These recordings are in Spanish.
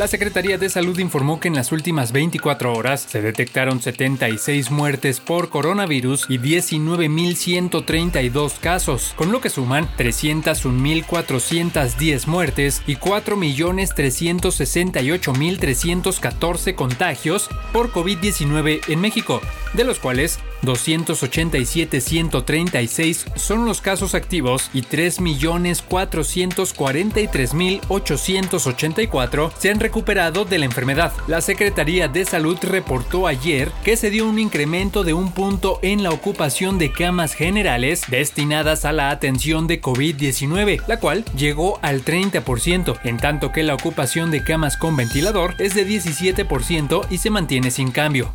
La Secretaría de Salud informó que en las últimas 24 horas se detectaron 76 muertes por coronavirus y 19.132 casos, con lo que suman 301.410 muertes y 4.368.314 contagios por COVID-19 en México, de los cuales 287.136 son los casos activos y 3.443.884 se han recuperado de la enfermedad. La Secretaría de Salud reportó ayer que se dio un incremento de un punto en la ocupación de camas generales destinadas a la atención de COVID-19, la cual llegó al 30%, en tanto que la ocupación de camas con ventilador es de 17% y se mantiene sin cambio.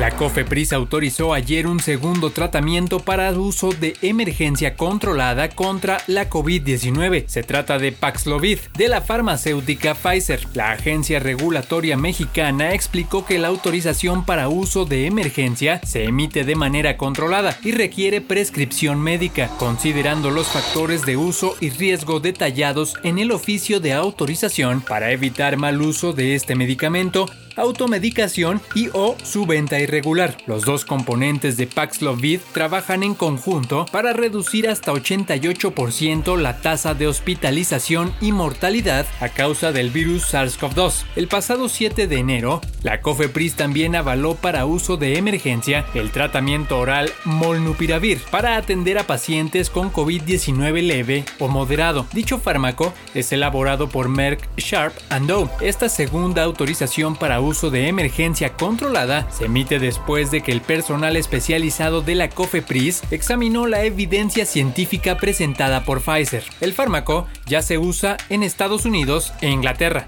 La COFEPRIS autorizó ayer un segundo tratamiento para uso de emergencia controlada contra la COVID-19. Se trata de Paxlovid, de la farmacéutica Pfizer. La agencia regulatoria mexicana explicó que la autorización para uso de emergencia se emite de manera controlada y requiere prescripción médica, considerando los factores de uso y riesgo detallados en el oficio de autorización para evitar mal uso de este medicamento automedicación y o su venta irregular. Los dos componentes de Paxlovid trabajan en conjunto para reducir hasta 88% la tasa de hospitalización y mortalidad a causa del virus SARS-CoV-2. El pasado 7 de enero, la COFEPRIS también avaló para uso de emergencia el tratamiento oral Molnupiravir para atender a pacientes con COVID-19 leve o moderado. Dicho fármaco es elaborado por Merck Sharp Doe. Esta segunda autorización para uso de emergencia controlada se emite después de que el personal especializado de la COFEPRIS examinó la evidencia científica presentada por Pfizer. El fármaco ya se usa en Estados Unidos e Inglaterra.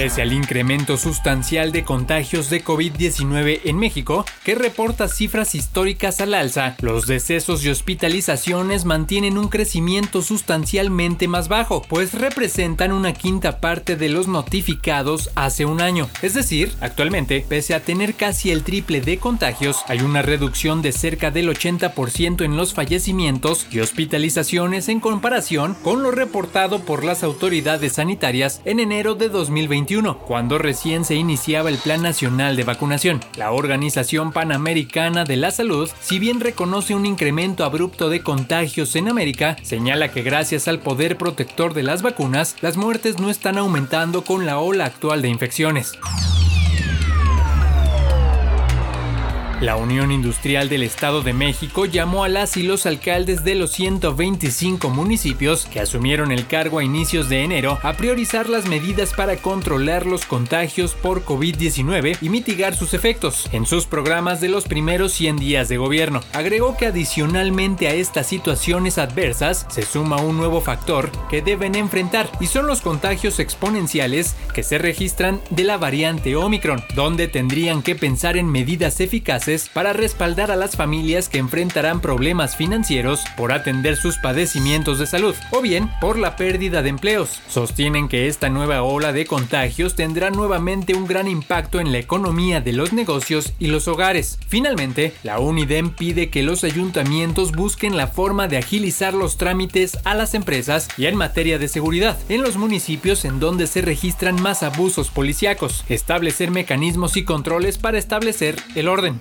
Pese al incremento sustancial de contagios de COVID-19 en México, que reporta cifras históricas al alza, los decesos y hospitalizaciones mantienen un crecimiento sustancialmente más bajo, pues representan una quinta parte de los notificados hace un año. Es decir, actualmente, pese a tener casi el triple de contagios, hay una reducción de cerca del 80% en los fallecimientos y hospitalizaciones en comparación con lo reportado por las autoridades sanitarias en enero de 2021 cuando recién se iniciaba el Plan Nacional de Vacunación. La Organización Panamericana de la Salud, si bien reconoce un incremento abrupto de contagios en América, señala que gracias al poder protector de las vacunas, las muertes no están aumentando con la ola actual de infecciones. La Unión Industrial del Estado de México llamó a las y los alcaldes de los 125 municipios que asumieron el cargo a inicios de enero a priorizar las medidas para controlar los contagios por COVID-19 y mitigar sus efectos en sus programas de los primeros 100 días de gobierno. Agregó que adicionalmente a estas situaciones adversas se suma un nuevo factor que deben enfrentar y son los contagios exponenciales que se registran de la variante Omicron, donde tendrían que pensar en medidas eficaces para respaldar a las familias que enfrentarán problemas financieros por atender sus padecimientos de salud o bien por la pérdida de empleos. Sostienen que esta nueva ola de contagios tendrá nuevamente un gran impacto en la economía de los negocios y los hogares. Finalmente, la UNIDEM pide que los ayuntamientos busquen la forma de agilizar los trámites a las empresas y en materia de seguridad en los municipios en donde se registran más abusos policíacos, establecer mecanismos y controles para establecer el orden.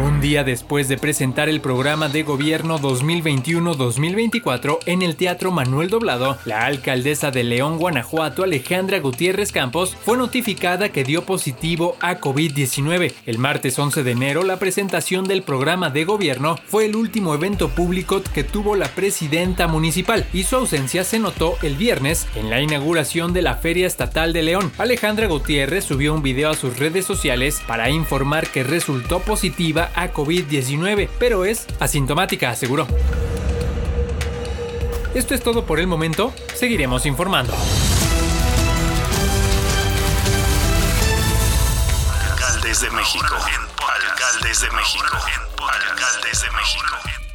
Un día después de presentar el programa de gobierno 2021-2024 en el Teatro Manuel Doblado, la alcaldesa de León, Guanajuato, Alejandra Gutiérrez Campos, fue notificada que dio positivo a COVID-19. El martes 11 de enero, la presentación del programa de gobierno fue el último evento público que tuvo la presidenta municipal y su ausencia se notó el viernes en la inauguración de la Feria Estatal de León. Alejandra Gutiérrez subió un video a sus redes sociales para informar que resultó positiva a COVID-19, pero es asintomática, aseguró. Esto es todo por el momento, seguiremos informando. Alcaldes de México. Alcaldes de México. Alcaldes de México.